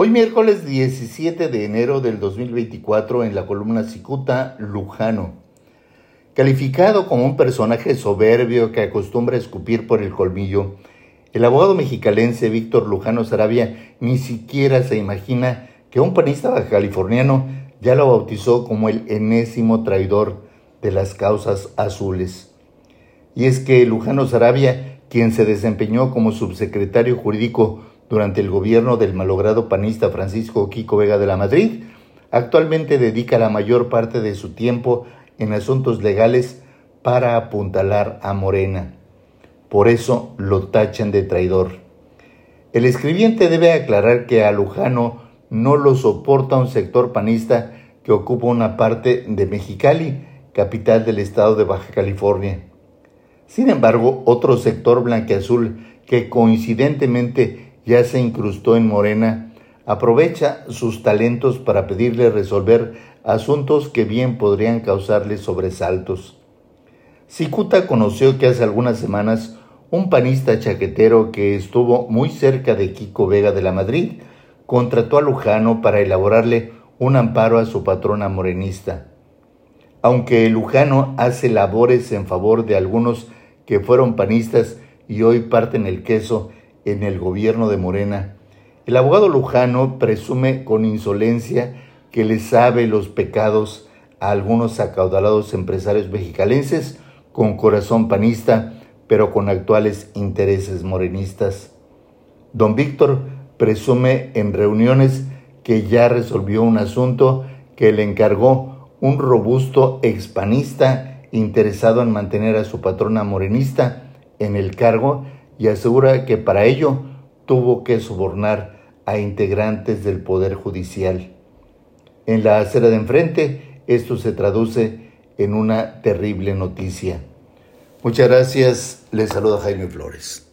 Hoy miércoles 17 de enero del 2024 en la columna Cicuta Lujano. Calificado como un personaje soberbio que acostumbra a escupir por el colmillo, el abogado mexicalense Víctor Lujano Sarabia ni siquiera se imagina que un panista californiano ya lo bautizó como el enésimo traidor de las causas azules. Y es que Lujano Sarabia, quien se desempeñó como subsecretario jurídico durante el gobierno del malogrado panista Francisco Quico Vega de la Madrid, actualmente dedica la mayor parte de su tiempo en asuntos legales para apuntalar a Morena. Por eso lo tachan de traidor. El escribiente debe aclarar que a Lujano no lo soporta un sector panista que ocupa una parte de Mexicali, capital del estado de Baja California. Sin embargo, otro sector blanqueazul que coincidentemente ya se incrustó en Morena, aprovecha sus talentos para pedirle resolver asuntos que bien podrían causarle sobresaltos. Cicuta conoció que hace algunas semanas un panista chaquetero que estuvo muy cerca de Kiko Vega de la Madrid contrató a Lujano para elaborarle un amparo a su patrona morenista. Aunque Lujano hace labores en favor de algunos que fueron panistas y hoy parten el queso en el gobierno de Morena, el abogado Lujano presume con insolencia que le sabe los pecados a algunos acaudalados empresarios mexicalenses con corazón panista, pero con actuales intereses morenistas. Don Víctor presume en reuniones que ya resolvió un asunto que le encargó un robusto expanista interesado en mantener a su patrona morenista en el cargo y asegura que para ello tuvo que sobornar a integrantes del Poder Judicial. En la acera de enfrente, esto se traduce en una terrible noticia. Muchas gracias, les saluda Jaime Flores.